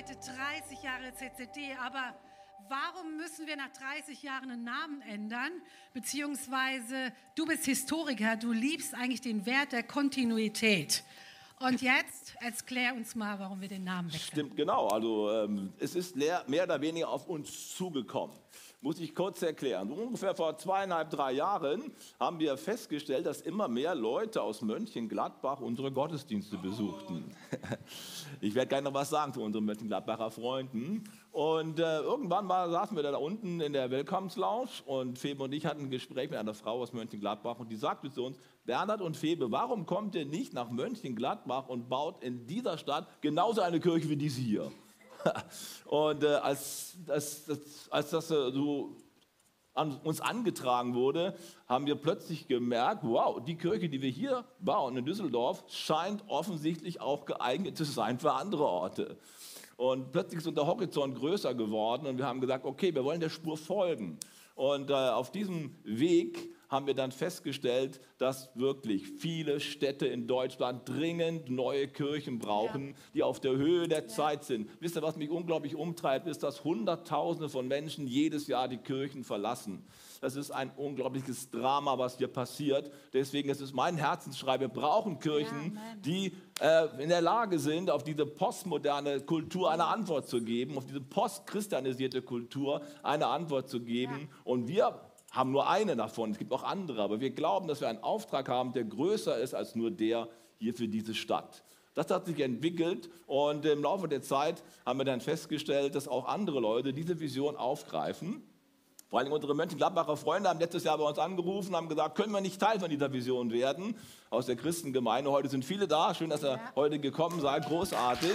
heute 30 Jahre CCD, aber warum müssen wir nach 30 Jahren einen Namen ändern? Beziehungsweise du bist Historiker, du liebst eigentlich den Wert der Kontinuität. Und jetzt erklär uns mal, warum wir den Namen wechseln. Stimmt, genau. Also ähm, es ist mehr, mehr oder weniger auf uns zugekommen muss ich kurz erklären. ungefähr vor zweieinhalb, drei Jahren haben wir festgestellt, dass immer mehr Leute aus Mönchengladbach unsere Gottesdienste besuchten. Ich werde gleich noch was sagen zu unseren Mönchengladbacher Freunden. Und äh, irgendwann mal saßen wir da unten in der Willkommenslounge und Febe und ich hatten ein Gespräch mit einer Frau aus Mönchengladbach und die sagte zu uns, Bernhard und Febe, warum kommt ihr nicht nach Mönchengladbach und baut in dieser Stadt genauso eine Kirche wie diese hier? Und äh, als, als, als das so an uns angetragen wurde, haben wir plötzlich gemerkt, wow, die Kirche, die wir hier bauen in Düsseldorf, scheint offensichtlich auch geeignet zu sein für andere Orte. Und plötzlich ist unser Horizont größer geworden und wir haben gesagt, okay, wir wollen der Spur folgen. Und äh, auf diesem Weg haben wir dann festgestellt, dass wirklich viele Städte in Deutschland dringend neue Kirchen brauchen, ja. die auf der Höhe der ja. Zeit sind. Wisst ihr, was mich unglaublich umtreibt, ist, dass Hunderttausende von Menschen jedes Jahr die Kirchen verlassen. Das ist ein unglaubliches Drama, was hier passiert. Deswegen ist es mein Herzensschrei, wir brauchen Kirchen, ja, die äh, in der Lage sind, auf diese postmoderne Kultur eine Antwort zu geben, auf diese postchristianisierte Kultur eine Antwort zu geben. Und wir haben nur eine davon, es gibt auch andere, aber wir glauben, dass wir einen Auftrag haben, der größer ist als nur der hier für diese Stadt. Das hat sich entwickelt und im Laufe der Zeit haben wir dann festgestellt, dass auch andere Leute diese Vision aufgreifen. Vor allem unsere Mönchengladbacher Freunde haben letztes Jahr bei uns angerufen, haben gesagt, können wir nicht Teil von dieser Vision werden aus der Christengemeinde. Heute sind viele da, schön, dass ihr ja. heute gekommen seid, großartig.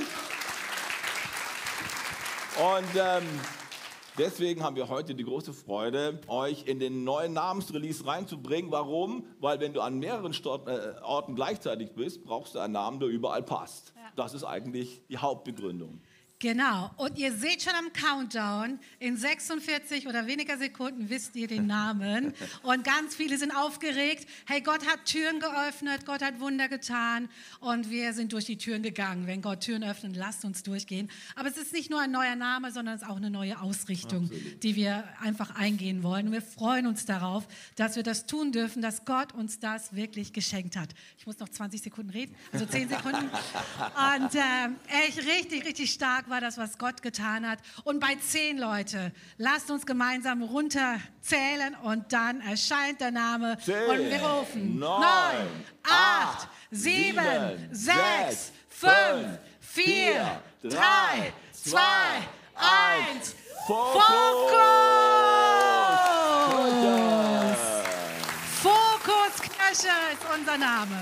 Und ähm, Deswegen haben wir heute die große Freude, euch in den neuen Namensrelease reinzubringen. Warum? Weil wenn du an mehreren äh, Orten gleichzeitig bist, brauchst du einen Namen, der überall passt. Ja. Das ist eigentlich die Hauptbegründung. Genau. Und ihr seht schon am Countdown, in 46 oder weniger Sekunden wisst ihr den Namen. Und ganz viele sind aufgeregt. Hey, Gott hat Türen geöffnet, Gott hat Wunder getan und wir sind durch die Türen gegangen. Wenn Gott Türen öffnet, lasst uns durchgehen. Aber es ist nicht nur ein neuer Name, sondern es ist auch eine neue Ausrichtung, Absolut. die wir einfach eingehen wollen. Und wir freuen uns darauf, dass wir das tun dürfen, dass Gott uns das wirklich geschenkt hat. Ich muss noch 20 Sekunden reden, also 10 Sekunden. Und äh, echt richtig, richtig stark stark war das, was Gott getan hat. Und bei zehn Leute, lasst uns gemeinsam runterzählen und dann erscheint der Name zehn, und wir rufen. Neun, acht, sieben, sechs, fünf, vier, drei, zwei, eins. Fokus! Fokus Kirche ist unser Name.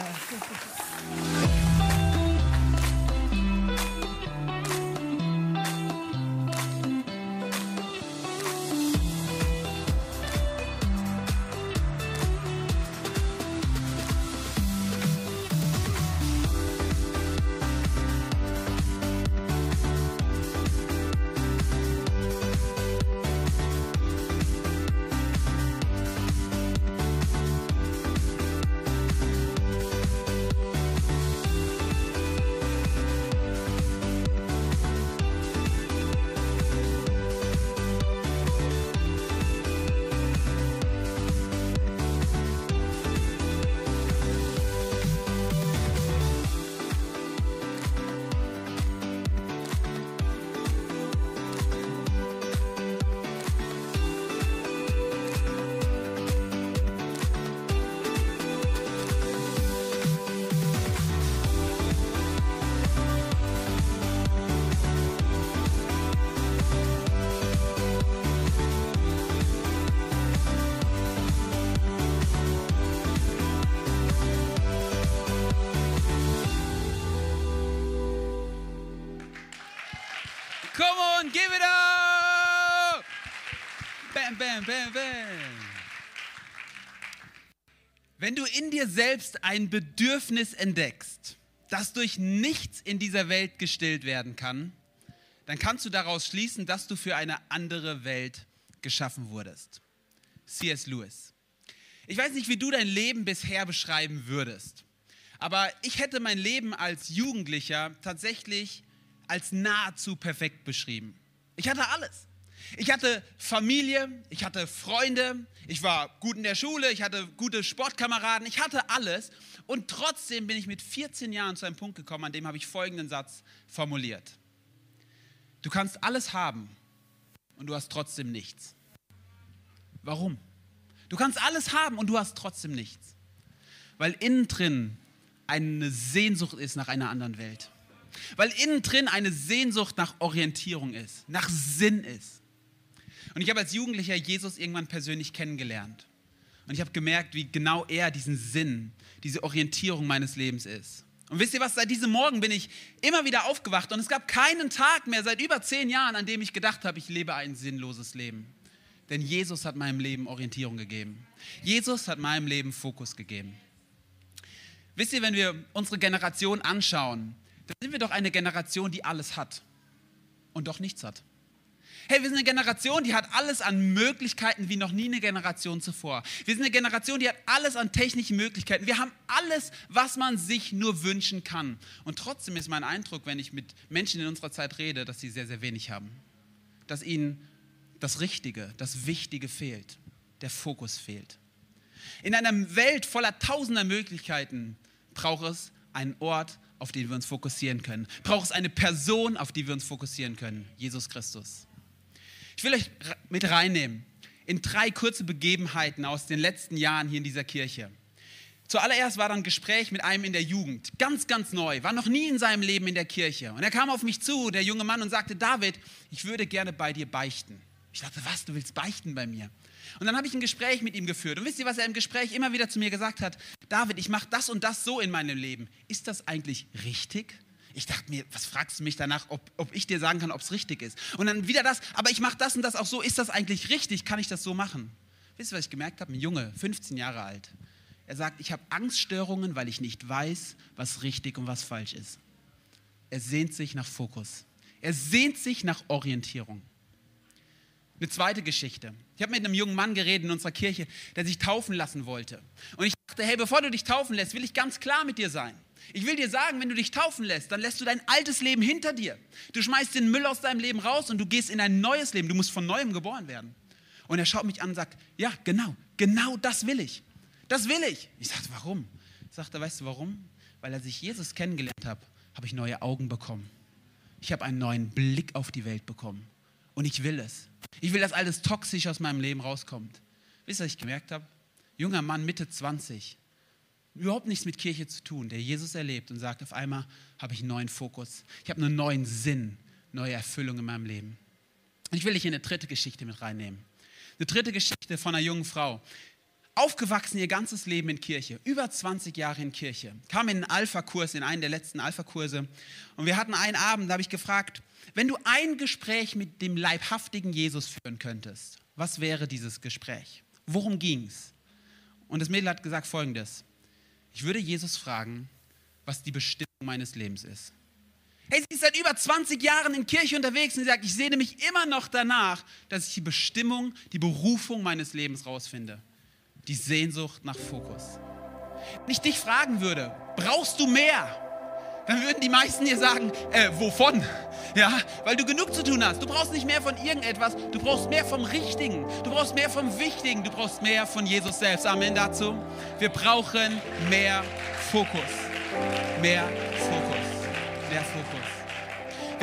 Bam, bam, bam. Wenn du in dir selbst ein Bedürfnis entdeckst, das durch nichts in dieser Welt gestillt werden kann, dann kannst du daraus schließen, dass du für eine andere Welt geschaffen wurdest. C.S. Lewis. Ich weiß nicht, wie du dein Leben bisher beschreiben würdest, aber ich hätte mein Leben als Jugendlicher tatsächlich als nahezu perfekt beschrieben. Ich hatte alles. Ich hatte Familie, ich hatte Freunde, ich war gut in der Schule, ich hatte gute Sportkameraden, ich hatte alles. Und trotzdem bin ich mit 14 Jahren zu einem Punkt gekommen, an dem habe ich folgenden Satz formuliert. Du kannst alles haben und du hast trotzdem nichts. Warum? Du kannst alles haben und du hast trotzdem nichts. Weil innen drin eine Sehnsucht ist nach einer anderen Welt. Weil innen drin eine Sehnsucht nach Orientierung ist, nach Sinn ist. Und ich habe als Jugendlicher Jesus irgendwann persönlich kennengelernt. Und ich habe gemerkt, wie genau er diesen Sinn, diese Orientierung meines Lebens ist. Und wisst ihr was, seit diesem Morgen bin ich immer wieder aufgewacht und es gab keinen Tag mehr seit über zehn Jahren, an dem ich gedacht habe, ich lebe ein sinnloses Leben. Denn Jesus hat meinem Leben Orientierung gegeben. Jesus hat meinem Leben Fokus gegeben. Wisst ihr, wenn wir unsere Generation anschauen, dann sind wir doch eine Generation, die alles hat und doch nichts hat. Hey, wir sind eine Generation, die hat alles an Möglichkeiten wie noch nie eine Generation zuvor. Wir sind eine Generation, die hat alles an technischen Möglichkeiten. Wir haben alles, was man sich nur wünschen kann. Und trotzdem ist mein Eindruck, wenn ich mit Menschen in unserer Zeit rede, dass sie sehr, sehr wenig haben. Dass ihnen das Richtige, das Wichtige fehlt. Der Fokus fehlt. In einer Welt voller tausender Möglichkeiten braucht es einen Ort, auf den wir uns fokussieren können. Braucht es eine Person, auf die wir uns fokussieren können. Jesus Christus. Ich will euch mit reinnehmen in drei kurze Begebenheiten aus den letzten Jahren hier in dieser Kirche. Zuallererst war dann ein Gespräch mit einem in der Jugend, ganz, ganz neu, war noch nie in seinem Leben in der Kirche. Und er kam auf mich zu, der junge Mann, und sagte, David, ich würde gerne bei dir beichten. Ich dachte, was, du willst beichten bei mir? Und dann habe ich ein Gespräch mit ihm geführt. Und wisst ihr, was er im Gespräch immer wieder zu mir gesagt hat? David, ich mache das und das so in meinem Leben. Ist das eigentlich richtig? Ich dachte mir, was fragst du mich danach, ob, ob ich dir sagen kann, ob es richtig ist? Und dann wieder das, aber ich mache das und das auch so. Ist das eigentlich richtig? Kann ich das so machen? Wisst ihr, was ich gemerkt habe? Ein Junge, 15 Jahre alt. Er sagt, ich habe Angststörungen, weil ich nicht weiß, was richtig und was falsch ist. Er sehnt sich nach Fokus. Er sehnt sich nach Orientierung. Eine zweite Geschichte. Ich habe mit einem jungen Mann geredet in unserer Kirche, der sich taufen lassen wollte. Und ich dachte, hey, bevor du dich taufen lässt, will ich ganz klar mit dir sein. Ich will dir sagen, wenn du dich taufen lässt, dann lässt du dein altes Leben hinter dir. Du schmeißt den Müll aus deinem Leben raus und du gehst in ein neues Leben. Du musst von neuem geboren werden. Und er schaut mich an und sagt, ja, genau, genau das will ich. Das will ich. Ich sagte, warum? Ich sagte, weißt du warum? Weil als ich Jesus kennengelernt habe, habe ich neue Augen bekommen. Ich habe einen neuen Blick auf die Welt bekommen. Und ich will es. Ich will, dass alles toxisch aus meinem Leben rauskommt. Wisst ihr, was ich gemerkt habe? Junger Mann, Mitte 20, überhaupt nichts mit Kirche zu tun, der Jesus erlebt und sagt, auf einmal habe ich einen neuen Fokus. Ich habe einen neuen Sinn, neue Erfüllung in meinem Leben. Und ich will dich in eine dritte Geschichte mit reinnehmen. Eine dritte Geschichte von einer jungen Frau. Aufgewachsen ihr ganzes Leben in Kirche, über 20 Jahre in Kirche. Kam in einen Alpha-Kurs, in einen der letzten Alpha-Kurse. Und wir hatten einen Abend, da habe ich gefragt, wenn du ein Gespräch mit dem leibhaftigen Jesus führen könntest, was wäre dieses Gespräch? Worum ging es? Und das Mädel hat gesagt folgendes. Ich würde Jesus fragen, was die Bestimmung meines Lebens ist. Hey, sie ist seit über 20 Jahren in Kirche unterwegs und sie sagt, ich sehne mich immer noch danach, dass ich die Bestimmung, die Berufung meines Lebens rausfinde. Die Sehnsucht nach Fokus. Wenn ich dich fragen würde, brauchst du mehr? Dann würden die meisten dir sagen, äh, wovon? Ja, weil du genug zu tun hast. Du brauchst nicht mehr von irgendetwas, du brauchst mehr vom Richtigen, du brauchst mehr vom Wichtigen, du brauchst mehr von Jesus selbst. Amen dazu. Wir brauchen mehr Fokus. Mehr Fokus. Mehr Fokus.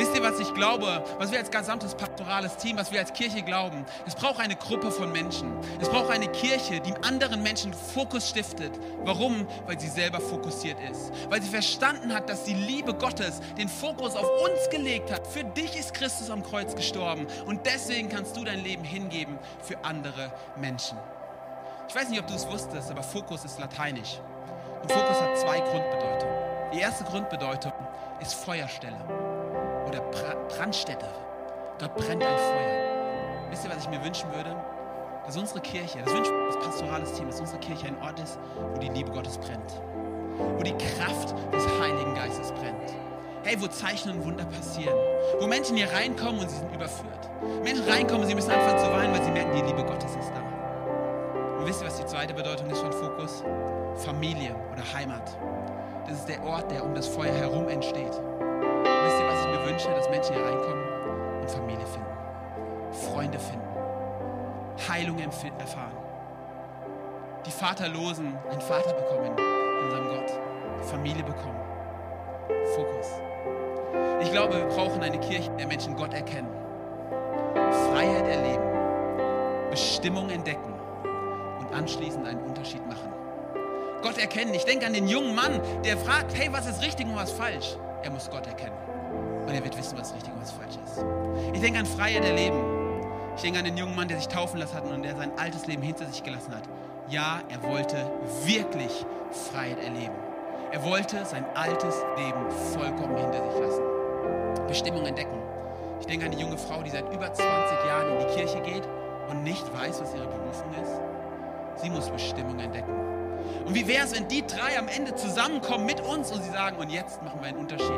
Wisst ihr, was ich glaube, was wir als gesamtes pastorales Team, was wir als Kirche glauben? Es braucht eine Gruppe von Menschen. Es braucht eine Kirche, die anderen Menschen Fokus stiftet. Warum? Weil sie selber fokussiert ist. Weil sie verstanden hat, dass die Liebe Gottes den Fokus auf uns gelegt hat. Für dich ist Christus am Kreuz gestorben. Und deswegen kannst du dein Leben hingeben für andere Menschen. Ich weiß nicht, ob du es wusstest, aber Fokus ist lateinisch. Und Fokus hat zwei Grundbedeutungen. Die erste Grundbedeutung ist Feuerstelle oder Brandstätte. Dort brennt ein Feuer. Wisst ihr, was ich mir wünschen würde? Dass unsere Kirche, das wünscht das pastorales Team, dass unsere Kirche ein Ort ist, wo die Liebe Gottes brennt. Wo die Kraft des Heiligen Geistes brennt. Hey, wo Zeichen und Wunder passieren. Wo Menschen hier reinkommen und sie sind überführt. Menschen reinkommen und sie müssen anfangen zu weinen, weil sie merken, die Liebe Gottes ist da. Und wisst ihr, was die zweite Bedeutung ist von Fokus? Familie oder Heimat. Das ist der Ort, der um das Feuer herum entsteht vorstelle, dass Menschen hier reinkommen und Familie finden, Freunde finden, Heilung erfahren. Die Vaterlosen einen Vater bekommen in unserem Gott, Familie bekommen. Fokus. Ich glaube, wir brauchen eine Kirche, in der Menschen Gott erkennen, Freiheit erleben, Bestimmung entdecken und anschließend einen Unterschied machen. Gott erkennen. Ich denke an den jungen Mann, der fragt, hey, was ist richtig und was falsch? Er muss Gott erkennen. Und er wird wissen, was richtig und was falsch ist. Ich denke an Freiheit erleben. Ich denke an den jungen Mann, der sich taufen lassen hat und der sein altes Leben hinter sich gelassen hat. Ja, er wollte wirklich Freiheit erleben. Er wollte sein altes Leben vollkommen hinter sich lassen. Bestimmung entdecken. Ich denke an die junge Frau, die seit über 20 Jahren in die Kirche geht und nicht weiß, was ihre Berufung ist. Sie muss Bestimmung entdecken. Und wie wäre es, wenn die drei am Ende zusammenkommen mit uns und sie sagen, und jetzt machen wir einen Unterschied.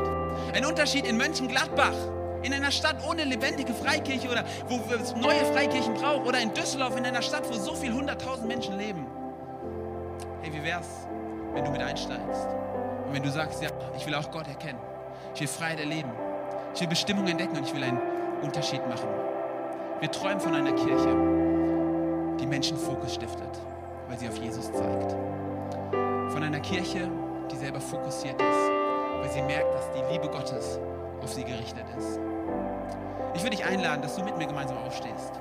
Ein Unterschied in Mönchengladbach, in einer Stadt ohne lebendige Freikirche oder wo es neue Freikirchen braucht oder in Düsseldorf, in einer Stadt, wo so viele hunderttausend Menschen leben. Hey, wie wäre es, wenn du mit einsteigst und wenn du sagst, ja, ich will auch Gott erkennen, ich will Freiheit erleben, ich will Bestimmung entdecken und ich will einen Unterschied machen. Wir träumen von einer Kirche, die Menschen Fokus stiftet, weil sie auf Jesus zeigt. Von einer Kirche, die selber fokussiert ist, weil sie merkt, dass die Liebe Gottes auf sie gerichtet ist. Ich würde dich einladen, dass du mit mir gemeinsam aufstehst.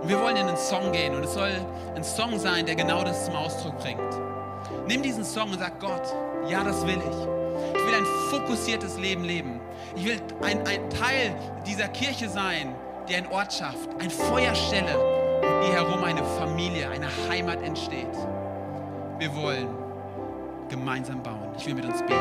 Und wir wollen in einen Song gehen und es soll ein Song sein, der genau das zum Ausdruck bringt. Nimm diesen Song und sag Gott, ja, das will ich. Ich will ein fokussiertes Leben leben. Ich will ein, ein Teil dieser Kirche sein, die ein Ort schafft, ein Feuerstelle, um die herum eine Familie, eine Heimat entsteht. Wir wollen gemeinsam bauen. Ich will mit uns beten.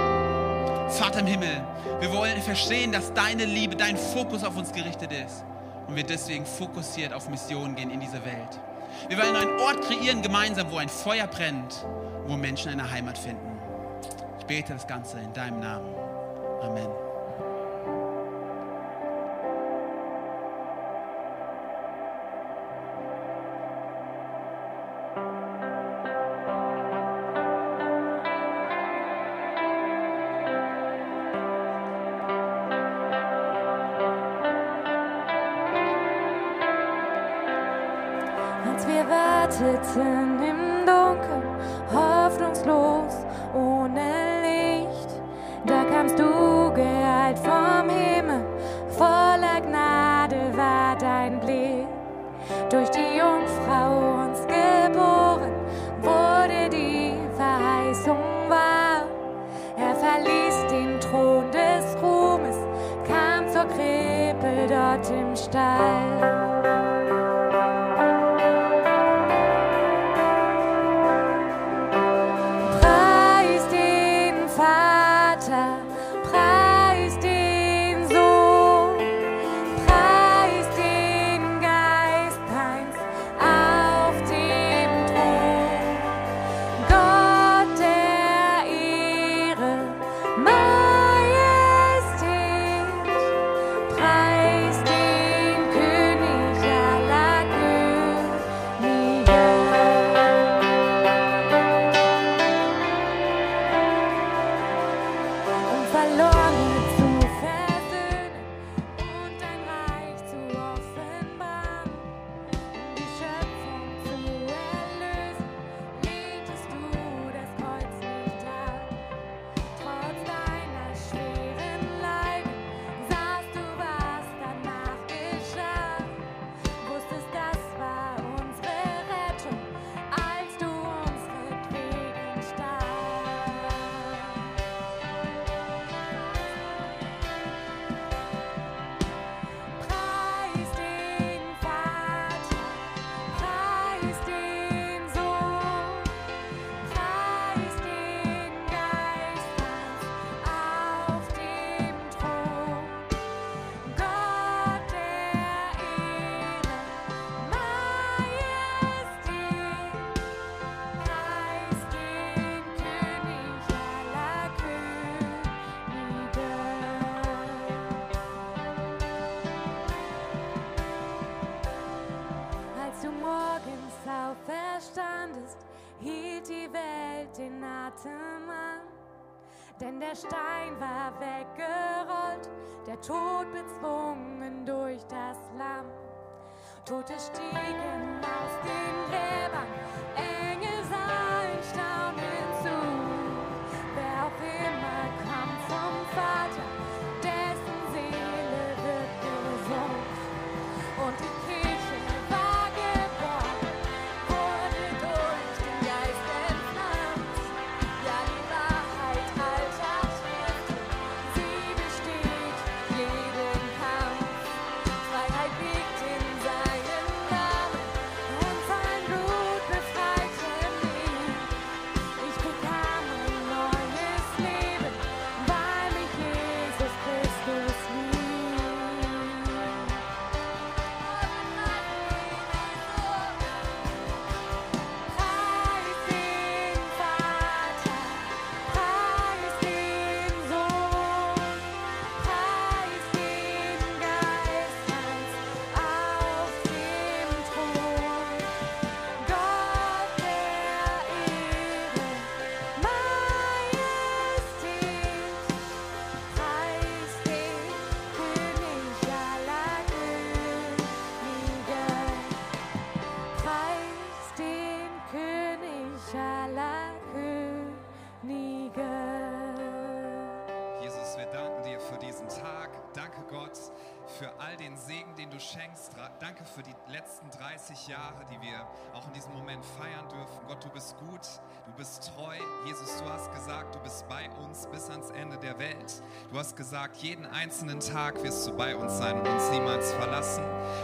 Vater im Himmel, wir wollen verstehen, dass deine Liebe, dein Fokus auf uns gerichtet ist und wir deswegen fokussiert auf Missionen gehen in dieser Welt. Wir wollen einen Ort kreieren gemeinsam, wo ein Feuer brennt, wo Menschen eine Heimat finden. Ich bete das Ganze in deinem Namen. Amen. Krippe dort im Stall. Atem an. Denn der Stein war weggerollt, der Tod bezwungen durch das Lamm. Tote stiegen aus den Gräbern, Engel sahen staunend zu. Wer auch immer kam vom Vater, Jahre, die wir auch in diesem Moment feiern du bist gut, du bist treu. Jesus, du hast gesagt, du bist bei uns bis ans Ende der Welt. Du hast gesagt, jeden einzelnen Tag wirst du bei uns sein und uns niemals verlassen.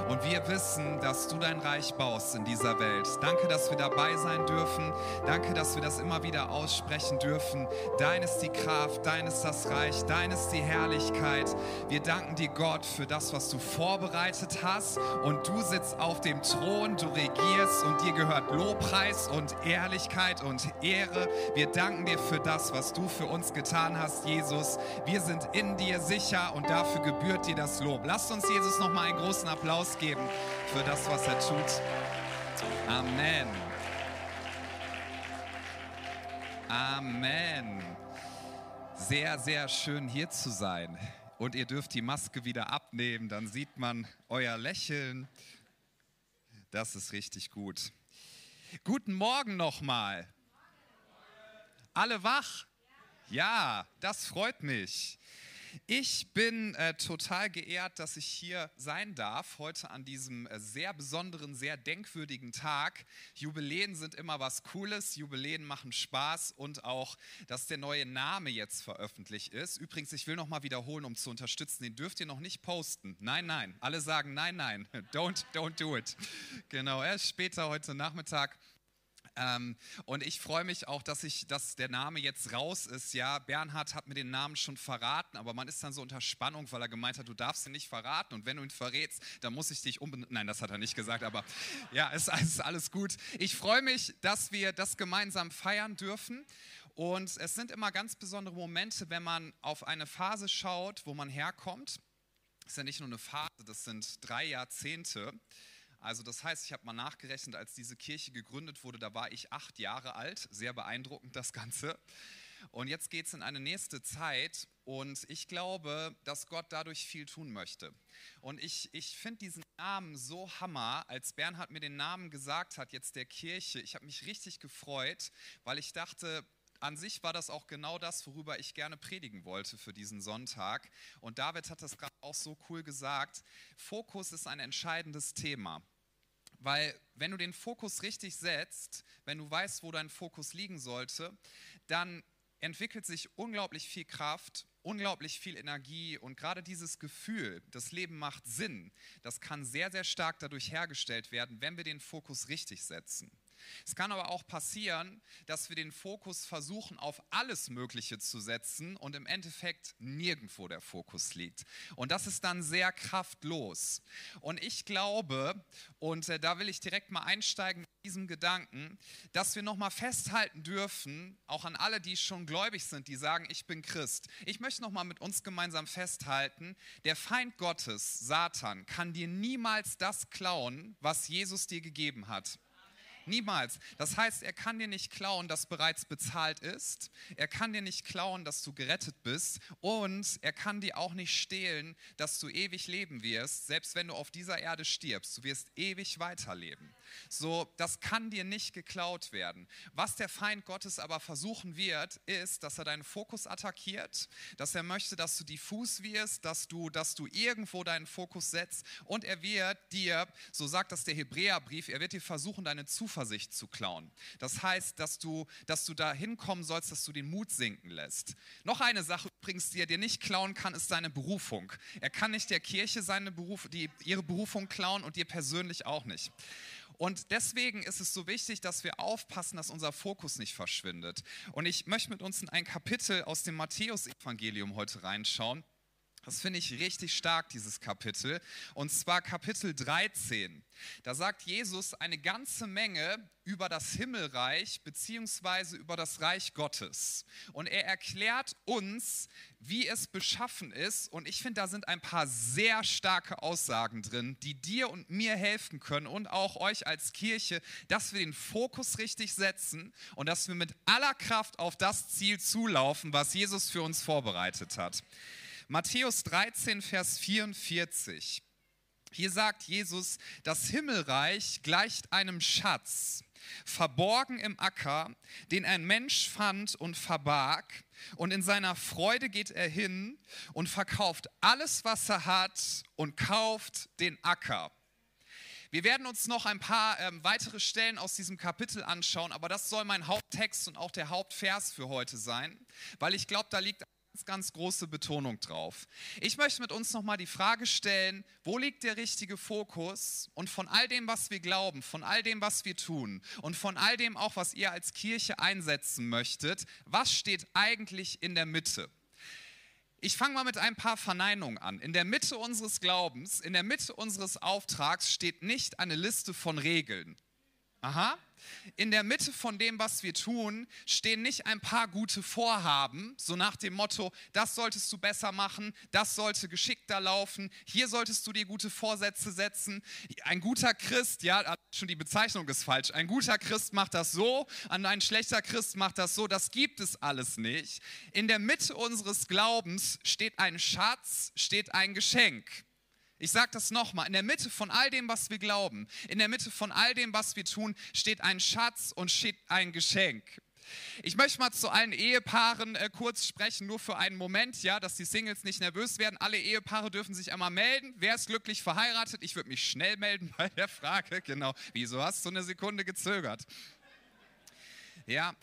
Und wir wissen, dass du dein Reich baust in dieser Welt. Danke, dass wir dabei sein dürfen. Danke, dass wir das immer wieder aussprechen dürfen. Dein ist die Kraft, dein ist das Reich, dein ist die Herrlichkeit. Wir danken dir, Gott, für das, was du vorbereitet hast. Und du sitzt auf dem Thron, du regierst und dir gehört Lobpreis und Ehrlichkeit und Ehre. Wir danken dir für das, was du für uns getan hast, Jesus. Wir sind in dir sicher und dafür gebührt dir das Lob. Lasst uns Jesus noch mal einen großen Applaus geben für das, was er tut. Amen. Amen. Sehr, sehr schön hier zu sein. Und ihr dürft die Maske wieder abnehmen, dann sieht man euer Lächeln. Das ist richtig gut. Guten Morgen nochmal. Alle wach? Ja, das freut mich. Ich bin äh, total geehrt, dass ich hier sein darf, heute an diesem äh, sehr besonderen, sehr denkwürdigen Tag. Jubiläen sind immer was Cooles, Jubiläen machen Spaß und auch, dass der neue Name jetzt veröffentlicht ist. Übrigens, ich will nochmal wiederholen, um zu unterstützen, den dürft ihr noch nicht posten. Nein, nein. Alle sagen nein, nein. Don't, don't do it. Genau, erst später heute Nachmittag. Ähm, und ich freue mich auch, dass, ich, dass der Name jetzt raus ist. Ja, Bernhard hat mir den Namen schon verraten, aber man ist dann so unter Spannung, weil er gemeint hat, du darfst ihn nicht verraten. Und wenn du ihn verrätst, dann muss ich dich unbedingt. Nein, das hat er nicht gesagt, aber ja, es ist, ist alles gut. Ich freue mich, dass wir das gemeinsam feiern dürfen. Und es sind immer ganz besondere Momente, wenn man auf eine Phase schaut, wo man herkommt. Das ist ja nicht nur eine Phase, das sind drei Jahrzehnte. Also das heißt, ich habe mal nachgerechnet, als diese Kirche gegründet wurde, da war ich acht Jahre alt. Sehr beeindruckend das Ganze. Und jetzt geht es in eine nächste Zeit und ich glaube, dass Gott dadurch viel tun möchte. Und ich, ich finde diesen Namen so hammer, als Bernhard mir den Namen gesagt hat, jetzt der Kirche. Ich habe mich richtig gefreut, weil ich dachte, an sich war das auch genau das, worüber ich gerne predigen wollte für diesen Sonntag. Und David hat das gerade auch so cool gesagt. Fokus ist ein entscheidendes Thema. Weil wenn du den Fokus richtig setzt, wenn du weißt, wo dein Fokus liegen sollte, dann entwickelt sich unglaublich viel Kraft, unglaublich viel Energie und gerade dieses Gefühl, das Leben macht Sinn, das kann sehr, sehr stark dadurch hergestellt werden, wenn wir den Fokus richtig setzen. Es kann aber auch passieren, dass wir den Fokus versuchen, auf alles Mögliche zu setzen und im Endeffekt nirgendwo der Fokus liegt. Und das ist dann sehr kraftlos. Und ich glaube, und äh, da will ich direkt mal einsteigen mit diesem Gedanken, dass wir nochmal festhalten dürfen, auch an alle, die schon gläubig sind, die sagen, ich bin Christ. Ich möchte nochmal mit uns gemeinsam festhalten, der Feind Gottes, Satan, kann dir niemals das klauen, was Jesus dir gegeben hat. Niemals. Das heißt, er kann dir nicht klauen, dass bereits bezahlt ist. Er kann dir nicht klauen, dass du gerettet bist. Und er kann dir auch nicht stehlen, dass du ewig leben wirst, selbst wenn du auf dieser Erde stirbst. Du wirst ewig weiterleben. So, das kann dir nicht geklaut werden. Was der Feind Gottes aber versuchen wird, ist, dass er deinen Fokus attackiert, dass er möchte, dass du diffus wirst, dass du, dass du irgendwo deinen Fokus setzt und er wird dir, so sagt das der Hebräerbrief, er wird dir versuchen, deine Zuversicht zu klauen. Das heißt, dass du, dass du da hinkommen sollst, dass du den Mut sinken lässt. Noch eine Sache übrigens, die er dir nicht klauen kann, ist deine Berufung. Er kann nicht der Kirche seine Beruf, die, ihre Berufung klauen und dir persönlich auch nicht. Und deswegen ist es so wichtig, dass wir aufpassen, dass unser Fokus nicht verschwindet. Und ich möchte mit uns in ein Kapitel aus dem Matthäusevangelium heute reinschauen. Das finde ich richtig stark, dieses Kapitel. Und zwar Kapitel 13. Da sagt Jesus eine ganze Menge über das Himmelreich beziehungsweise über das Reich Gottes. Und er erklärt uns, wie es beschaffen ist. Und ich finde, da sind ein paar sehr starke Aussagen drin, die dir und mir helfen können und auch euch als Kirche, dass wir den Fokus richtig setzen und dass wir mit aller Kraft auf das Ziel zulaufen, was Jesus für uns vorbereitet hat. Matthäus 13, Vers 44. Hier sagt Jesus, das Himmelreich gleicht einem Schatz, verborgen im Acker, den ein Mensch fand und verbarg. Und in seiner Freude geht er hin und verkauft alles, was er hat und kauft den Acker. Wir werden uns noch ein paar ähm, weitere Stellen aus diesem Kapitel anschauen, aber das soll mein Haupttext und auch der Hauptvers für heute sein, weil ich glaube, da liegt ganz, große Betonung drauf. Ich möchte mit uns nochmal die Frage stellen, wo liegt der richtige Fokus und von all dem, was wir glauben, von all dem, was wir tun und von all dem auch, was ihr als Kirche einsetzen möchtet, was steht eigentlich in der Mitte? Ich fange mal mit ein paar Verneinungen an. In der Mitte unseres Glaubens, in der Mitte unseres Auftrags steht nicht eine Liste von Regeln. Aha. In der Mitte von dem, was wir tun, stehen nicht ein paar gute Vorhaben, so nach dem Motto, das solltest du besser machen, das sollte geschickter laufen, hier solltest du dir gute Vorsätze setzen. Ein guter Christ, ja, schon die Bezeichnung ist falsch, ein guter Christ macht das so, ein schlechter Christ macht das so, das gibt es alles nicht. In der Mitte unseres Glaubens steht ein Schatz, steht ein Geschenk. Ich sage das nochmal, in der Mitte von all dem, was wir glauben, in der Mitte von all dem, was wir tun, steht ein Schatz und steht ein Geschenk. Ich möchte mal zu allen Ehepaaren äh, kurz sprechen, nur für einen Moment, ja, dass die Singles nicht nervös werden. Alle Ehepaare dürfen sich einmal melden. Wer ist glücklich verheiratet? Ich würde mich schnell melden bei der Frage. Genau. Wieso hast du eine Sekunde gezögert? Ja,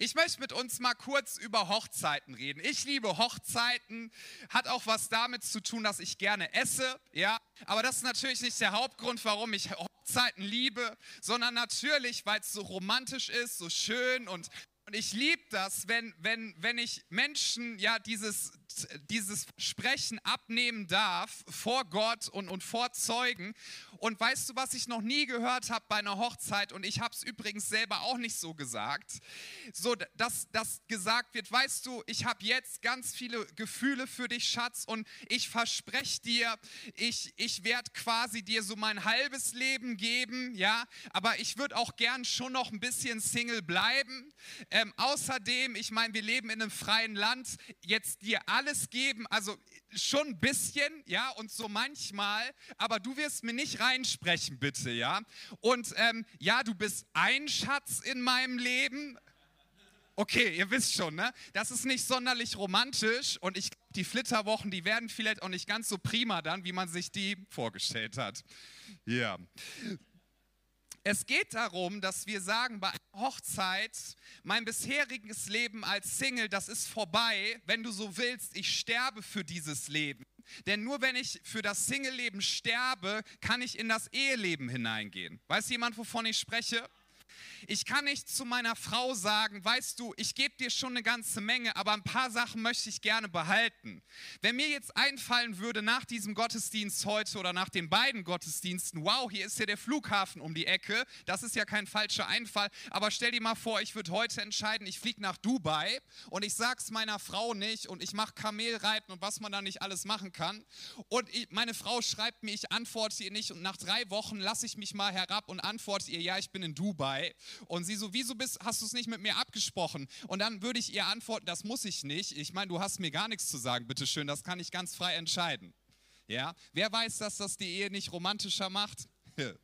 ich möchte mit uns mal kurz über Hochzeiten reden. Ich liebe Hochzeiten, hat auch was damit zu tun, dass ich gerne esse, ja. Aber das ist natürlich nicht der Hauptgrund, warum ich Hochzeiten liebe, sondern natürlich, weil es so romantisch ist, so schön und und ich liebe das, wenn, wenn, wenn ich Menschen ja dieses, dieses Sprechen abnehmen darf vor Gott und, und vor Zeugen. Und weißt du, was ich noch nie gehört habe bei einer Hochzeit? Und ich habe es übrigens selber auch nicht so gesagt. So, dass das gesagt wird, weißt du, ich habe jetzt ganz viele Gefühle für dich, Schatz. Und ich verspreche dir, ich, ich werde quasi dir so mein halbes Leben geben. Ja, aber ich würde auch gern schon noch ein bisschen Single bleiben. Ähm, außerdem, ich meine, wir leben in einem freien Land, jetzt dir alles geben, also schon ein bisschen, ja, und so manchmal, aber du wirst mir nicht reinsprechen, bitte, ja. Und ähm, ja, du bist ein Schatz in meinem Leben. Okay, ihr wisst schon, ne? Das ist nicht sonderlich romantisch und ich die Flitterwochen, die werden vielleicht auch nicht ganz so prima dann, wie man sich die vorgestellt hat. Ja. Es geht darum, dass wir sagen, bei einer Hochzeit, mein bisheriges Leben als Single, das ist vorbei. Wenn du so willst, ich sterbe für dieses Leben. Denn nur wenn ich für das Single-Leben sterbe, kann ich in das Eheleben hineingehen. Weiß jemand, wovon ich spreche? Ich kann nicht zu meiner Frau sagen, weißt du, ich gebe dir schon eine ganze Menge, aber ein paar Sachen möchte ich gerne behalten. Wenn mir jetzt einfallen würde nach diesem Gottesdienst heute oder nach den beiden Gottesdiensten, wow, hier ist ja der Flughafen um die Ecke, das ist ja kein falscher Einfall, aber stell dir mal vor, ich würde heute entscheiden, ich fliege nach Dubai und ich sag's meiner Frau nicht und ich mache Kamelreiten und was man da nicht alles machen kann und ich, meine Frau schreibt mir, ich antworte ihr nicht und nach drei Wochen lasse ich mich mal herab und antworte ihr, ja, ich bin in Dubai und sie so, wieso bist, hast du es nicht mit mir abgesprochen? Und dann würde ich ihr antworten, das muss ich nicht. Ich meine, du hast mir gar nichts zu sagen, bitteschön, das kann ich ganz frei entscheiden. Ja, wer weiß, dass das die Ehe nicht romantischer macht?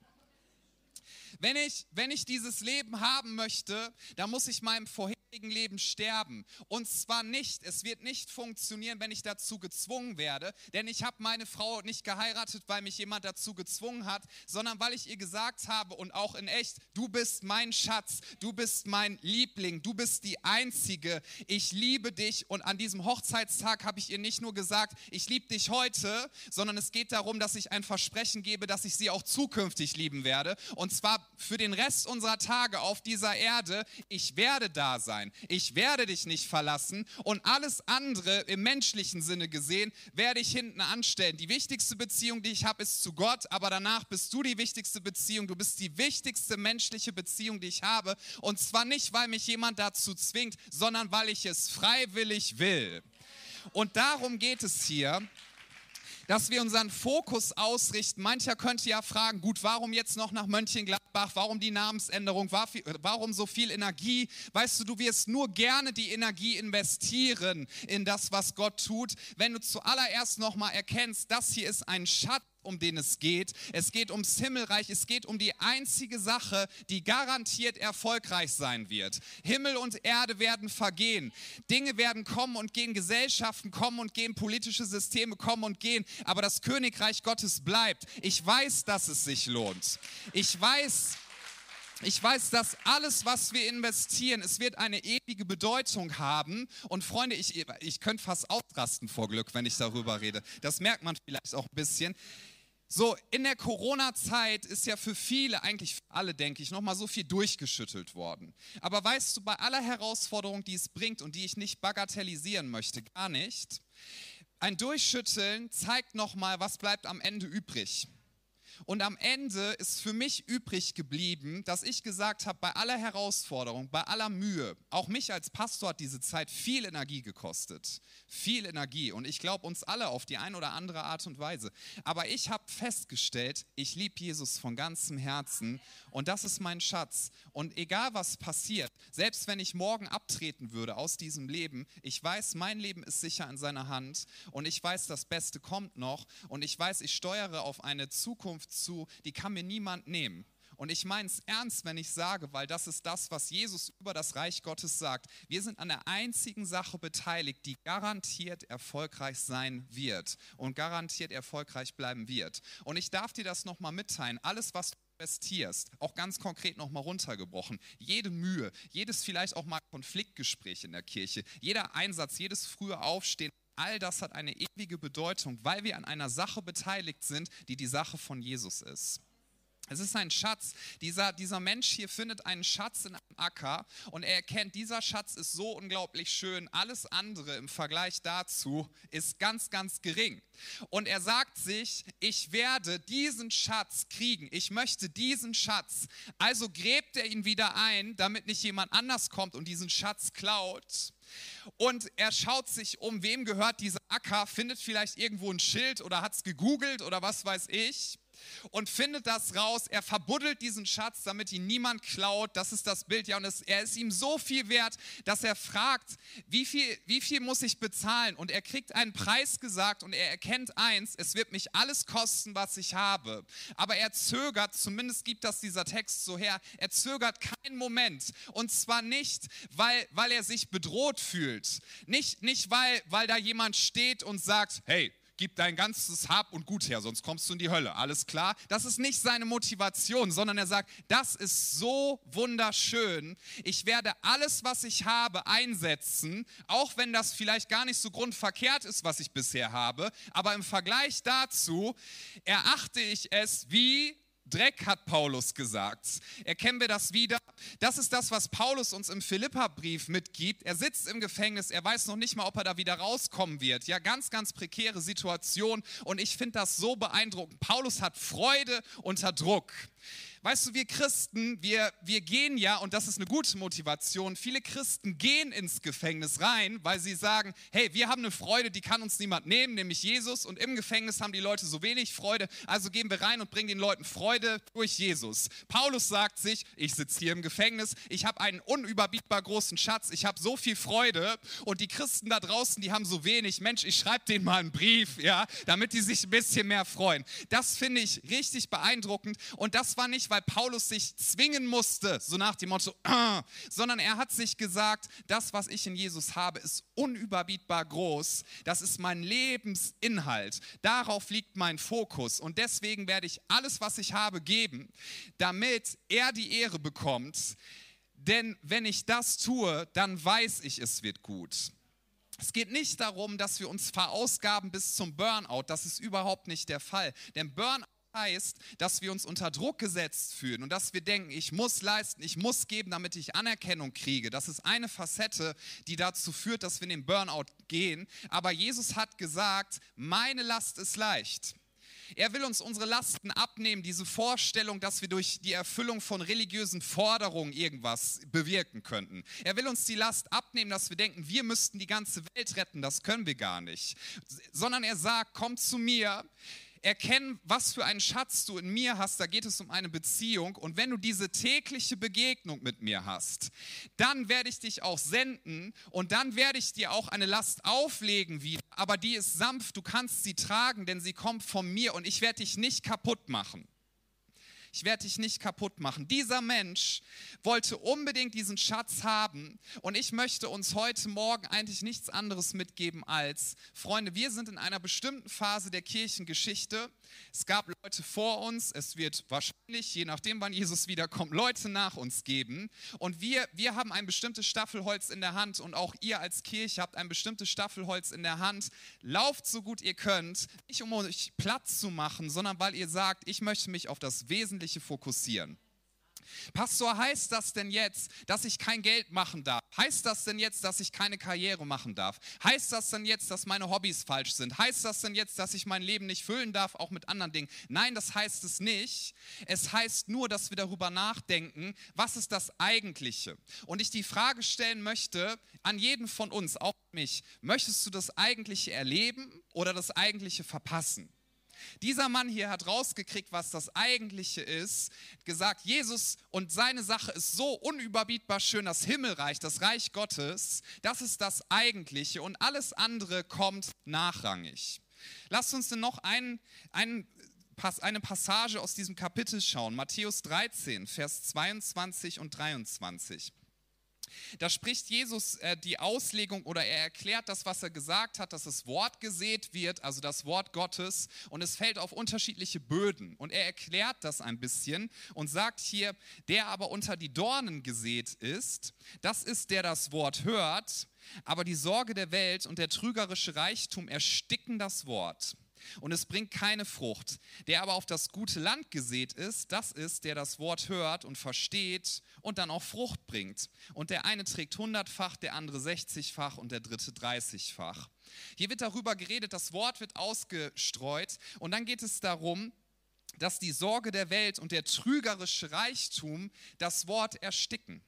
Wenn ich, wenn ich dieses Leben haben möchte, dann muss ich meinem vorherigen Leben sterben. Und zwar nicht, es wird nicht funktionieren, wenn ich dazu gezwungen werde, denn ich habe meine Frau nicht geheiratet, weil mich jemand dazu gezwungen hat, sondern weil ich ihr gesagt habe und auch in echt, du bist mein Schatz, du bist mein Liebling, du bist die Einzige, ich liebe dich. Und an diesem Hochzeitstag habe ich ihr nicht nur gesagt, ich liebe dich heute, sondern es geht darum, dass ich ein Versprechen gebe, dass ich sie auch zukünftig lieben werde. Und zwar für den Rest unserer Tage auf dieser Erde. Ich werde da sein. Ich werde dich nicht verlassen. Und alles andere im menschlichen Sinne gesehen, werde ich hinten anstellen. Die wichtigste Beziehung, die ich habe, ist zu Gott. Aber danach bist du die wichtigste Beziehung. Du bist die wichtigste menschliche Beziehung, die ich habe. Und zwar nicht, weil mich jemand dazu zwingt, sondern weil ich es freiwillig will. Und darum geht es hier dass wir unseren Fokus ausrichten. Mancher könnte ja fragen, gut, warum jetzt noch nach Mönchengladbach? Warum die Namensänderung? Warum so viel Energie? Weißt du, du wirst nur gerne die Energie investieren in das, was Gott tut, wenn du zuallererst nochmal erkennst, das hier ist ein Schatz um den es geht. Es geht ums Himmelreich. Es geht um die einzige Sache, die garantiert erfolgreich sein wird. Himmel und Erde werden vergehen. Dinge werden kommen und gehen. Gesellschaften kommen und gehen. Politische Systeme kommen und gehen. Aber das Königreich Gottes bleibt. Ich weiß, dass es sich lohnt. Ich weiß, ich weiß, dass alles, was wir investieren, es wird eine ewige Bedeutung haben. Und Freunde, ich, ich könnte fast ausrasten vor Glück, wenn ich darüber rede. Das merkt man vielleicht auch ein bisschen. So, in der Corona-Zeit ist ja für viele, eigentlich für alle, denke ich, nochmal so viel durchgeschüttelt worden. Aber weißt du, bei aller Herausforderung, die es bringt und die ich nicht bagatellisieren möchte, gar nicht, ein Durchschütteln zeigt nochmal, was bleibt am Ende übrig. Und am Ende ist für mich übrig geblieben, dass ich gesagt habe, bei aller Herausforderung, bei aller Mühe, auch mich als Pastor hat diese Zeit viel Energie gekostet. Viel Energie. Und ich glaube uns alle auf die eine oder andere Art und Weise. Aber ich habe festgestellt, ich liebe Jesus von ganzem Herzen und das ist mein Schatz. Und egal was passiert, selbst wenn ich morgen abtreten würde aus diesem Leben, ich weiß, mein Leben ist sicher in seiner Hand und ich weiß, das Beste kommt noch und ich weiß, ich steuere auf eine Zukunft zu, die kann mir niemand nehmen. Und ich meine es ernst, wenn ich sage, weil das ist das, was Jesus über das Reich Gottes sagt. Wir sind an der einzigen Sache beteiligt, die garantiert erfolgreich sein wird und garantiert erfolgreich bleiben wird. Und ich darf dir das nochmal mitteilen. Alles, was du investierst, auch ganz konkret nochmal runtergebrochen, jede Mühe, jedes vielleicht auch mal Konfliktgespräch in der Kirche, jeder Einsatz, jedes frühe Aufstehen, all das hat eine ewige Bedeutung, weil wir an einer Sache beteiligt sind, die die Sache von Jesus ist. Es ist ein Schatz. Dieser, dieser Mensch hier findet einen Schatz in einem Acker und er erkennt, dieser Schatz ist so unglaublich schön. Alles andere im Vergleich dazu ist ganz, ganz gering. Und er sagt sich, ich werde diesen Schatz kriegen. Ich möchte diesen Schatz. Also gräbt er ihn wieder ein, damit nicht jemand anders kommt und diesen Schatz klaut. Und er schaut sich um, wem gehört dieser Acker, findet vielleicht irgendwo ein Schild oder hat es gegoogelt oder was weiß ich und findet das raus. Er verbuddelt diesen Schatz, damit ihn niemand klaut. Das ist das Bild. Ja, und es, er ist ihm so viel wert, dass er fragt, wie viel, wie viel muss ich bezahlen? Und er kriegt einen Preis gesagt und er erkennt eins, es wird mich alles kosten, was ich habe. Aber er zögert, zumindest gibt das dieser Text so her, er zögert keinen Moment. Und zwar nicht, weil, weil er sich bedroht fühlt. Nicht, nicht weil, weil da jemand steht und sagt, hey, gib dein ganzes Hab und Gut her, sonst kommst du in die Hölle. Alles klar? Das ist nicht seine Motivation, sondern er sagt, das ist so wunderschön. Ich werde alles, was ich habe, einsetzen, auch wenn das vielleicht gar nicht so grundverkehrt ist, was ich bisher habe. Aber im Vergleich dazu erachte ich es wie Dreck, hat Paulus gesagt. Erkennen wir das wieder? Das ist das, was Paulus uns im Philippa-Brief mitgibt. Er sitzt im Gefängnis, er weiß noch nicht mal, ob er da wieder rauskommen wird. Ja, ganz, ganz prekäre Situation und ich finde das so beeindruckend. Paulus hat Freude unter Druck. Weißt du, wir Christen, wir, wir gehen ja, und das ist eine gute Motivation, viele Christen gehen ins Gefängnis rein, weil sie sagen, hey, wir haben eine Freude, die kann uns niemand nehmen, nämlich Jesus. Und im Gefängnis haben die Leute so wenig Freude, also gehen wir rein und bringen den Leuten Freude durch Jesus. Paulus sagt sich, ich sitze hier im Gefängnis, ich habe einen unüberbietbar großen Schatz, ich habe so viel Freude und die Christen da draußen, die haben so wenig. Mensch, ich schreibe denen mal einen Brief, ja, damit die sich ein bisschen mehr freuen. Das finde ich richtig beeindruckend und das war nicht, weil Paulus sich zwingen musste, so nach dem Motto, "Ah", sondern er hat sich gesagt, das, was ich in Jesus habe, ist unüberbietbar groß. Das ist mein Lebensinhalt. Darauf liegt mein Fokus. Und deswegen werde ich alles, was ich habe, geben, damit er die Ehre bekommt. Denn wenn ich das tue, dann weiß ich, es wird gut. Es geht nicht darum, dass wir uns verausgaben bis zum Burnout. Das ist überhaupt nicht der Fall. Denn Burnout heißt, dass wir uns unter Druck gesetzt fühlen und dass wir denken, ich muss leisten, ich muss geben, damit ich Anerkennung kriege. Das ist eine Facette, die dazu führt, dass wir in den Burnout gehen. Aber Jesus hat gesagt, meine Last ist leicht. Er will uns unsere Lasten abnehmen, diese Vorstellung, dass wir durch die Erfüllung von religiösen Forderungen irgendwas bewirken könnten. Er will uns die Last abnehmen, dass wir denken, wir müssten die ganze Welt retten, das können wir gar nicht. Sondern er sagt, komm zu mir, erkenn, was für einen Schatz du in mir hast, da geht es um eine Beziehung. Und wenn du diese tägliche Begegnung mit mir hast, dann werde ich dich auch senden und dann werde ich dir auch eine Last auflegen wieder, aber die ist sanft, du kannst sie tragen, denn sie kommt von mir und ich werde dich nicht kaputt machen. Ich werde dich nicht kaputt machen. Dieser Mensch wollte unbedingt diesen Schatz haben und ich möchte uns heute Morgen eigentlich nichts anderes mitgeben als, Freunde, wir sind in einer bestimmten Phase der Kirchengeschichte. Es gab Leute vor uns, es wird wahrscheinlich, je nachdem wann Jesus wiederkommt, Leute nach uns geben und wir, wir haben ein bestimmtes Staffelholz in der Hand und auch ihr als Kirche habt ein bestimmtes Staffelholz in der Hand. Lauft so gut ihr könnt, nicht um euch Platz zu machen, sondern weil ihr sagt, ich möchte mich auf das Wesentliche fokussieren. Pastor, heißt das denn jetzt, dass ich kein Geld machen darf? Heißt das denn jetzt, dass ich keine Karriere machen darf? Heißt das denn jetzt, dass meine Hobbys falsch sind? Heißt das denn jetzt, dass ich mein Leben nicht füllen darf, auch mit anderen Dingen? Nein, das heißt es nicht. Es heißt nur, dass wir darüber nachdenken, was ist das Eigentliche? Und ich die Frage stellen möchte an jeden von uns, auch mich, möchtest du das Eigentliche erleben oder das Eigentliche verpassen? Dieser Mann hier hat rausgekriegt, was das Eigentliche ist, gesagt, Jesus und seine Sache ist so unüberbietbar schön, das Himmelreich, das Reich Gottes, das ist das Eigentliche und alles andere kommt nachrangig. Lasst uns denn noch ein, ein, eine Passage aus diesem Kapitel schauen, Matthäus 13, Vers 22 und 23. Da spricht Jesus äh, die Auslegung oder er erklärt das, was er gesagt hat, dass das Wort gesät wird, also das Wort Gottes, und es fällt auf unterschiedliche Böden. Und er erklärt das ein bisschen und sagt hier, der aber unter die Dornen gesät ist, das ist der das Wort hört, aber die Sorge der Welt und der trügerische Reichtum ersticken das Wort und es bringt keine Frucht. Der aber auf das gute Land gesät ist, das ist, der das Wort hört und versteht und dann auch Frucht bringt. Und der eine trägt hundertfach, der andere sechzigfach und der dritte dreißigfach. Hier wird darüber geredet, das Wort wird ausgestreut und dann geht es darum, dass die Sorge der Welt und der trügerische Reichtum das Wort ersticken.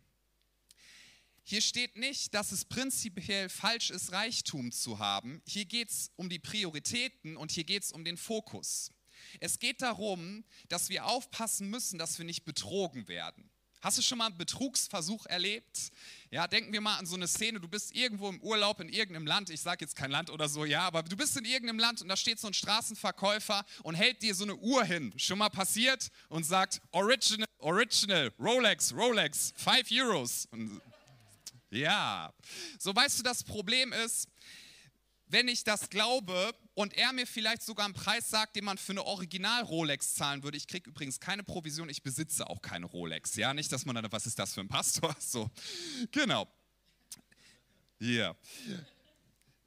Hier steht nicht, dass es prinzipiell falsch ist, Reichtum zu haben. Hier geht es um die Prioritäten und hier geht es um den Fokus. Es geht darum, dass wir aufpassen müssen, dass wir nicht betrogen werden. Hast du schon mal einen Betrugsversuch erlebt? Ja, denken wir mal an so eine Szene, du bist irgendwo im Urlaub in irgendeinem Land, ich sage jetzt kein Land oder so, ja, aber du bist in irgendeinem Land und da steht so ein Straßenverkäufer und hält dir so eine Uhr hin, schon mal passiert und sagt, Original, Original, Rolex, Rolex, 5 Euros. Und ja, so weißt du, das Problem ist, wenn ich das glaube und er mir vielleicht sogar einen Preis sagt, den man für eine Original-Rolex zahlen würde. Ich kriege übrigens keine Provision, ich besitze auch keine Rolex. Ja, nicht, dass man dann, was ist das für ein Pastor? So, genau. Ja.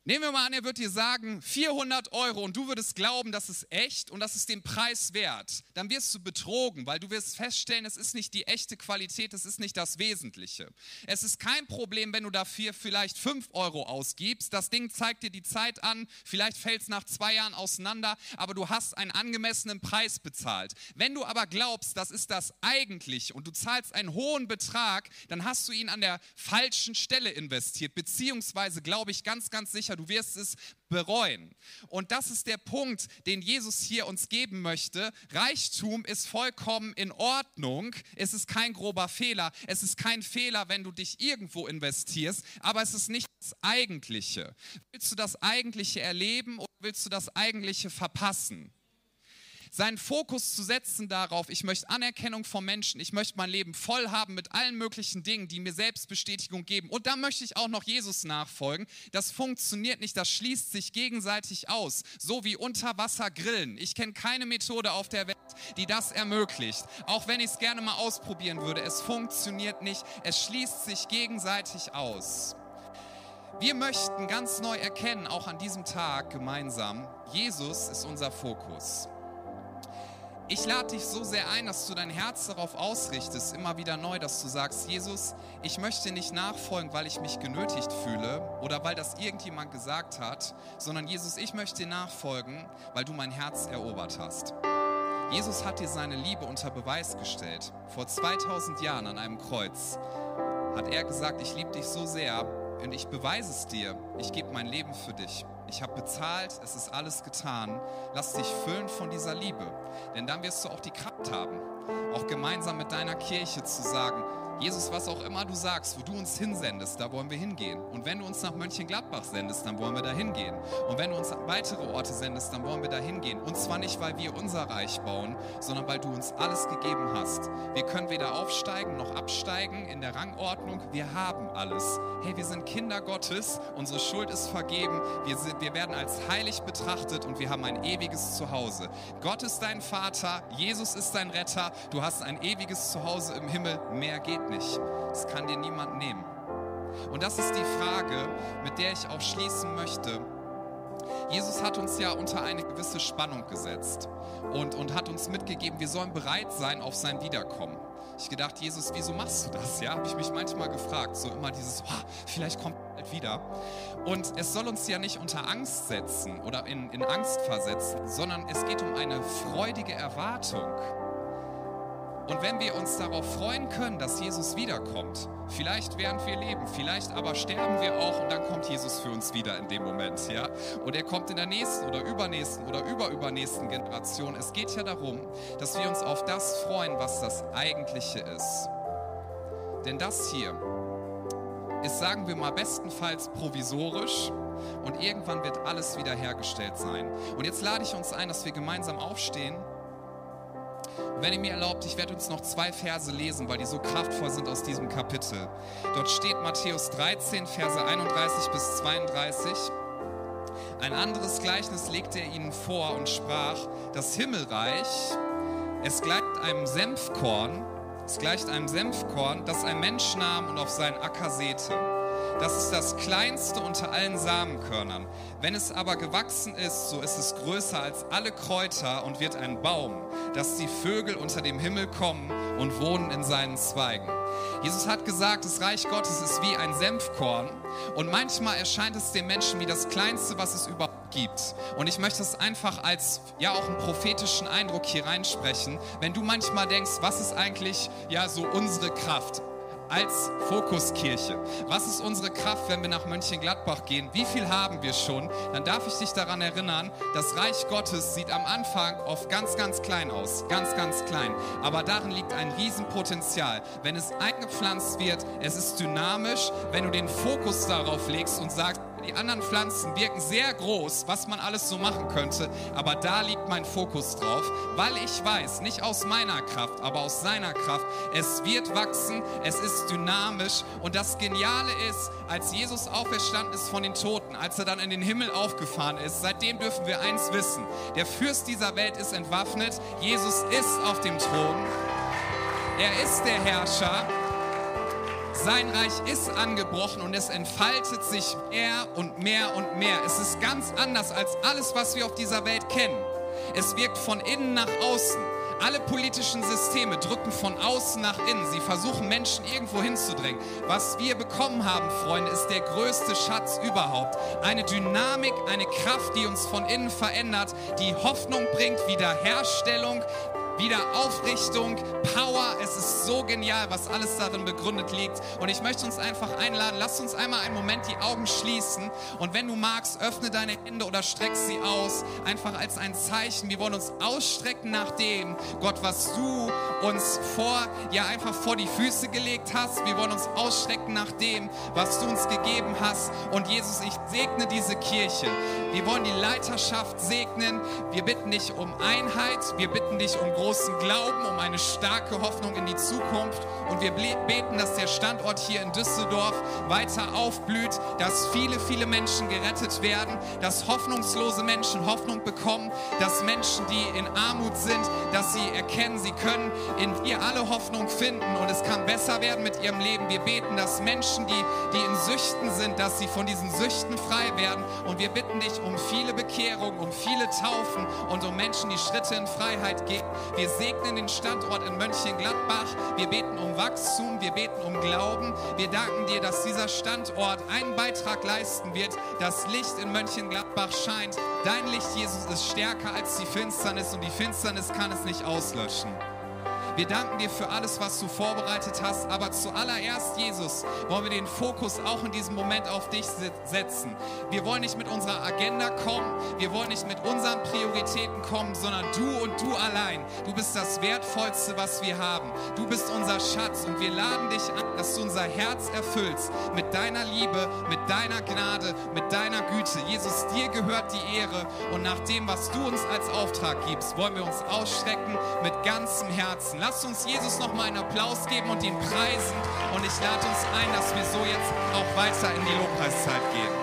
Nehmen wir mal an, er wird dir sagen, 400 Euro und du würdest glauben, das ist echt und das ist den Preis wert. Dann wirst du betrogen, weil du wirst feststellen, es ist nicht die echte Qualität, es ist nicht das Wesentliche. Es ist kein Problem, wenn du dafür vielleicht 5 Euro ausgibst. Das Ding zeigt dir die Zeit an, vielleicht fällt es nach zwei Jahren auseinander, aber du hast einen angemessenen Preis bezahlt. Wenn du aber glaubst, das ist das eigentlich und du zahlst einen hohen Betrag, dann hast du ihn an der falschen Stelle investiert, beziehungsweise glaube ich ganz, ganz sicher, du wirst es bereuen. Und das ist der Punkt, den Jesus hier uns geben möchte. Reichtum ist vollkommen in Ordnung. Es ist kein grober Fehler. Es ist kein Fehler, wenn du dich irgendwo investierst, aber es ist nicht das Eigentliche. Willst du das Eigentliche erleben oder willst du das Eigentliche verpassen? Seinen Fokus zu setzen darauf, ich möchte Anerkennung vom Menschen, ich möchte mein Leben voll haben mit allen möglichen Dingen, die mir Selbstbestätigung geben. Und da möchte ich auch noch Jesus nachfolgen. Das funktioniert nicht, das schließt sich gegenseitig aus, so wie unter Wasser grillen. Ich kenne keine Methode auf der Welt, die das ermöglicht. Auch wenn ich es gerne mal ausprobieren würde, es funktioniert nicht, es schließt sich gegenseitig aus. Wir möchten ganz neu erkennen, auch an diesem Tag gemeinsam, Jesus ist unser Fokus. Ich lade dich so sehr ein, dass du dein Herz darauf ausrichtest, immer wieder neu, dass du sagst, Jesus, ich möchte nicht nachfolgen, weil ich mich genötigt fühle oder weil das irgendjemand gesagt hat, sondern Jesus, ich möchte nachfolgen, weil du mein Herz erobert hast. Jesus hat dir seine Liebe unter Beweis gestellt. Vor 2000 Jahren an einem Kreuz hat er gesagt, ich liebe dich so sehr und ich beweise es dir. Ich gebe mein Leben für dich. Ich habe bezahlt, es ist alles getan. Lass dich füllen von dieser Liebe. Denn dann wirst du auch die Kraft haben, auch gemeinsam mit deiner Kirche zu sagen, Jesus, was auch immer du sagst, wo du uns hinsendest, da wollen wir hingehen. Und wenn du uns nach Mönchengladbach sendest, dann wollen wir da hingehen. Und wenn du uns weitere Orte sendest, dann wollen wir da hingehen. Und zwar nicht, weil wir unser Reich bauen, sondern weil du uns alles gegeben hast. Wir können weder aufsteigen noch absteigen in der Rangordnung. Wir haben alles. Hey, wir sind Kinder Gottes, unsere Schuld ist vergeben, wir, sind, wir werden als heilig betrachtet und wir haben ein ewiges Zuhause. Gott ist dein Vater, Jesus ist dein Retter, du hast ein ewiges Zuhause im Himmel, mehr geht nicht. Das kann dir niemand nehmen. Und das ist die Frage, mit der ich auch schließen möchte. Jesus hat uns ja unter eine gewisse Spannung gesetzt und, und hat uns mitgegeben, wir sollen bereit sein auf sein Wiederkommen. Ich gedacht, Jesus, wieso machst du das? Ja, habe ich mich manchmal gefragt. So immer dieses, oh, vielleicht kommt er bald wieder. Und es soll uns ja nicht unter Angst setzen oder in, in Angst versetzen, sondern es geht um eine freudige Erwartung. Und wenn wir uns darauf freuen können, dass Jesus wiederkommt, vielleicht während wir leben, vielleicht aber sterben wir auch und dann kommt Jesus für uns wieder in dem Moment, ja? Und er kommt in der nächsten oder übernächsten oder überübernächsten Generation. Es geht ja darum, dass wir uns auf das freuen, was das Eigentliche ist. Denn das hier ist, sagen wir mal, bestenfalls provisorisch und irgendwann wird alles wiederhergestellt sein. Und jetzt lade ich uns ein, dass wir gemeinsam aufstehen und wenn ihr mir erlaubt, ich werde uns noch zwei Verse lesen, weil die so kraftvoll sind aus diesem Kapitel. Dort steht Matthäus 13, Verse 31 bis 32. Ein anderes Gleichnis legte er ihnen vor und sprach, das Himmelreich, es gleicht einem Senfkorn, es gleicht einem Senfkorn, das ein Mensch nahm und auf seinen Acker säte. Das ist das kleinste unter allen Samenkörnern. Wenn es aber gewachsen ist, so ist es größer als alle Kräuter und wird ein Baum, dass die Vögel unter dem Himmel kommen und wohnen in seinen Zweigen. Jesus hat gesagt, das Reich Gottes ist wie ein Senfkorn und manchmal erscheint es den Menschen wie das Kleinste, was es überhaupt gibt. Und ich möchte es einfach als ja auch einen prophetischen Eindruck hier reinsprechen. Wenn du manchmal denkst, was ist eigentlich ja so unsere Kraft? Als Fokuskirche. Was ist unsere Kraft, wenn wir nach Mönchengladbach gehen? Wie viel haben wir schon? Dann darf ich dich daran erinnern, das Reich Gottes sieht am Anfang oft ganz, ganz klein aus. Ganz, ganz klein. Aber darin liegt ein Riesenpotenzial. Wenn es eingepflanzt wird, es ist dynamisch. Wenn du den Fokus darauf legst und sagst, die anderen Pflanzen wirken sehr groß, was man alles so machen könnte, aber da liegt mein Fokus drauf, weil ich weiß, nicht aus meiner Kraft, aber aus seiner Kraft, es wird wachsen, es ist dynamisch und das Geniale ist, als Jesus auferstanden ist von den Toten, als er dann in den Himmel aufgefahren ist, seitdem dürfen wir eins wissen, der Fürst dieser Welt ist entwaffnet, Jesus ist auf dem Thron, er ist der Herrscher Sein Reich ist angebrochen und es entfaltet sich mehr und mehr und mehr. Es ist ganz anders als alles, was wir auf dieser Welt kennen. Es wirkt von innen nach außen. Alle politischen Systeme drücken von außen nach innen. Sie versuchen Menschen irgendwo hinzudrängen. Was wir bekommen haben, Freunde, ist der größte Schatz überhaupt. Eine Dynamik, eine Kraft, die uns von innen verändert, die Hoffnung bringt, Wiederherstellung, wieder Aufrichtung, Power. Es ist so genial, was alles darin begründet liegt. Und ich möchte uns einfach einladen, lass uns einmal einen Moment die Augen schließen. Und wenn du magst, öffne deine Hände oder streck sie aus, einfach als ein Zeichen. Wir wollen uns ausstrecken nach dem, Gott, was du uns vor, ja einfach vor die Füße gelegt hast. Wir wollen uns ausstrecken nach dem, was du uns gegeben hast. Und Jesus, ich segne diese Kirche. Wir wollen die Leiterschaft segnen. Wir bitten dich um Einheit. Wir bitten dich um großen Glauben, um eine starke Hoffnung in die Zukunft. Und wir beten, dass der Standort hier in Düsseldorf weiter aufblüht, dass viele, viele Menschen gerettet werden, dass hoffnungslose Menschen Hoffnung bekommen, dass Menschen, die in Armut sind, dass sie erkennen, sie können in dir alle Hoffnung finden und es kann besser werden mit ihrem Leben. Wir beten, dass Menschen, die, die in Süchten sind, dass sie von diesen Süchten frei werden. Und wir bitten dich um viele Bekehrungen, um viele Taufen und um Menschen, die Schritte in Freiheit gehen. Wir segnen den Standort in Mönchengladbach. Wir beten um Wachstum, wir beten um Glauben. Wir danken dir, dass dieser Standort einen Beitrag leisten wird. Das Licht in Mönchengladbach scheint. Dein Licht, Jesus, ist stärker als die Finsternis und die Finsternis kann es nicht auslöschen. Wir danken dir für alles, was du vorbereitet hast, aber zuallererst, Jesus, wollen wir den Fokus auch in diesem Moment auf dich se- setzen. Wir wollen nicht mit unserer Agenda kommen, wir wollen nicht mit unseren Prioritäten kommen, sondern du und du allein. Du bist das Wertvollste, was wir haben. Du bist unser Schatz und wir laden dich an, dass du unser Herz erfüllst mit deiner Liebe, mit deiner Gnade, mit deiner Güte. Jesus, dir gehört die Ehre und nach dem, was du uns als Auftrag gibst, wollen wir uns ausstrecken mit ganzem Herzen. Lasst uns Jesus noch mal einen Applaus geben und ihn preisen und ich lade uns ein, dass wir so jetzt auch weiter in die Lobpreiszeit gehen.